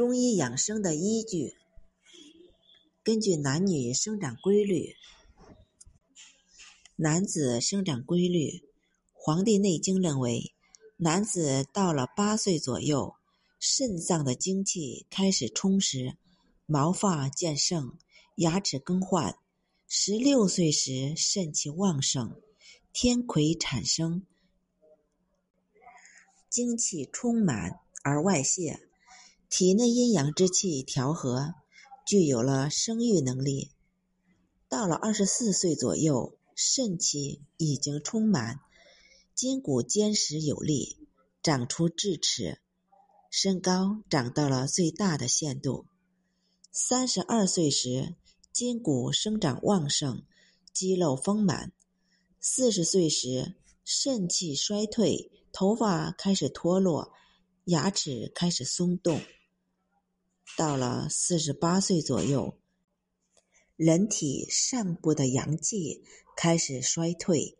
中医养生的依据。根据男女生长规律，男子生长规律，《黄帝内经》认为，男子到了八岁左右，肾脏的精气开始充实，毛发渐盛，牙齿更换；十六岁时，肾气旺盛，天癸产生。精气充满而外泄，体内阴阳之气调和，具有了生育能力。到了二十四岁左右，肾气已经充满，筋骨坚实有力，长出智齿，身高长到了最大的限度。三十二岁时，筋骨生长旺盛，肌肉丰满。四十岁时，肾气衰退。头发开始脱落，牙齿开始松动。到了四十八岁左右，人体上部的阳气开始衰退，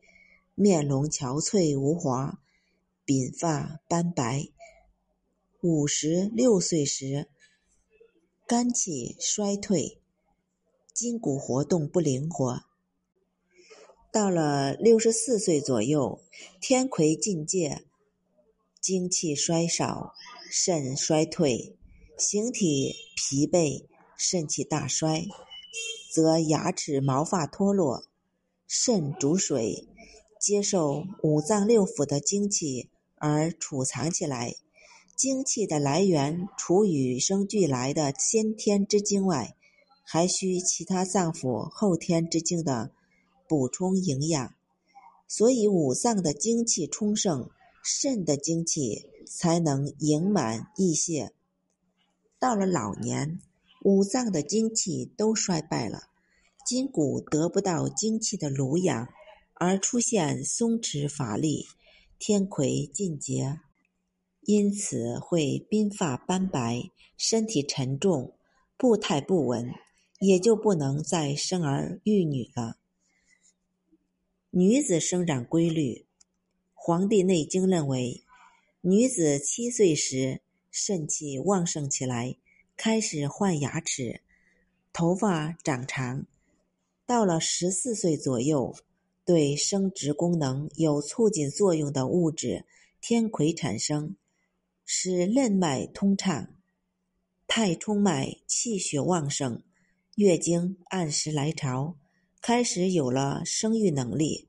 面容憔悴无华，鬓发斑白。五十六岁时，肝气衰退，筋骨活动不灵活。到了六十四岁左右，天癸进界，精气衰少，肾衰退，形体疲惫，肾气大衰，则牙齿毛发脱落。肾主水，接受五脏六腑的精气而储藏起来。精气的来源，除与生俱来的先天之精外，还需其他脏腑后天之精的。补充营养，所以五脏的精气充盛，肾的精气才能盈满溢泄。到了老年，五脏的精气都衰败了，筋骨得不到精气的濡养，而出现松弛乏力、天癸尽竭，因此会鬓发斑白、身体沉重、步态不稳，也就不能再生儿育女了。女子生长规律，《黄帝内经》认为，女子七岁时肾气旺盛起来，开始换牙齿，头发长长；到了十四岁左右，对生殖功能有促进作用的物质天癸产生，使任脉通畅，太冲脉气血旺盛，月经按时来潮。开始有了生育能力。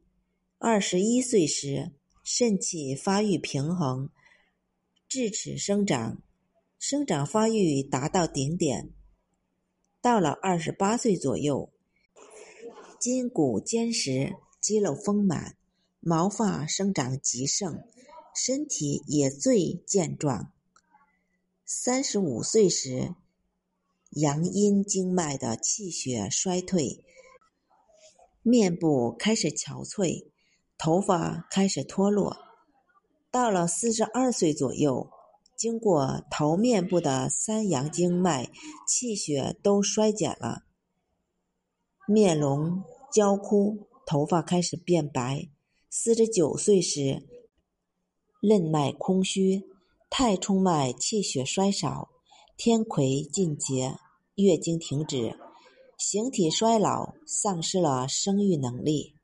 二十一岁时，肾气发育平衡，智齿生长，生长发育达到顶点。到了二十八岁左右，筋骨坚实，肌肉丰满，毛发生长极盛，身体也最健壮。三十五岁时，阳阴经脉的气血衰退。面部开始憔悴，头发开始脱落。到了四十二岁左右，经过头面部的三阳经脉，气血都衰减了，面容焦枯，头发开始变白。四十九岁时，任脉空虚，太冲脉气血衰少，天癸尽竭，月经停止。形体衰老，丧失了生育能力。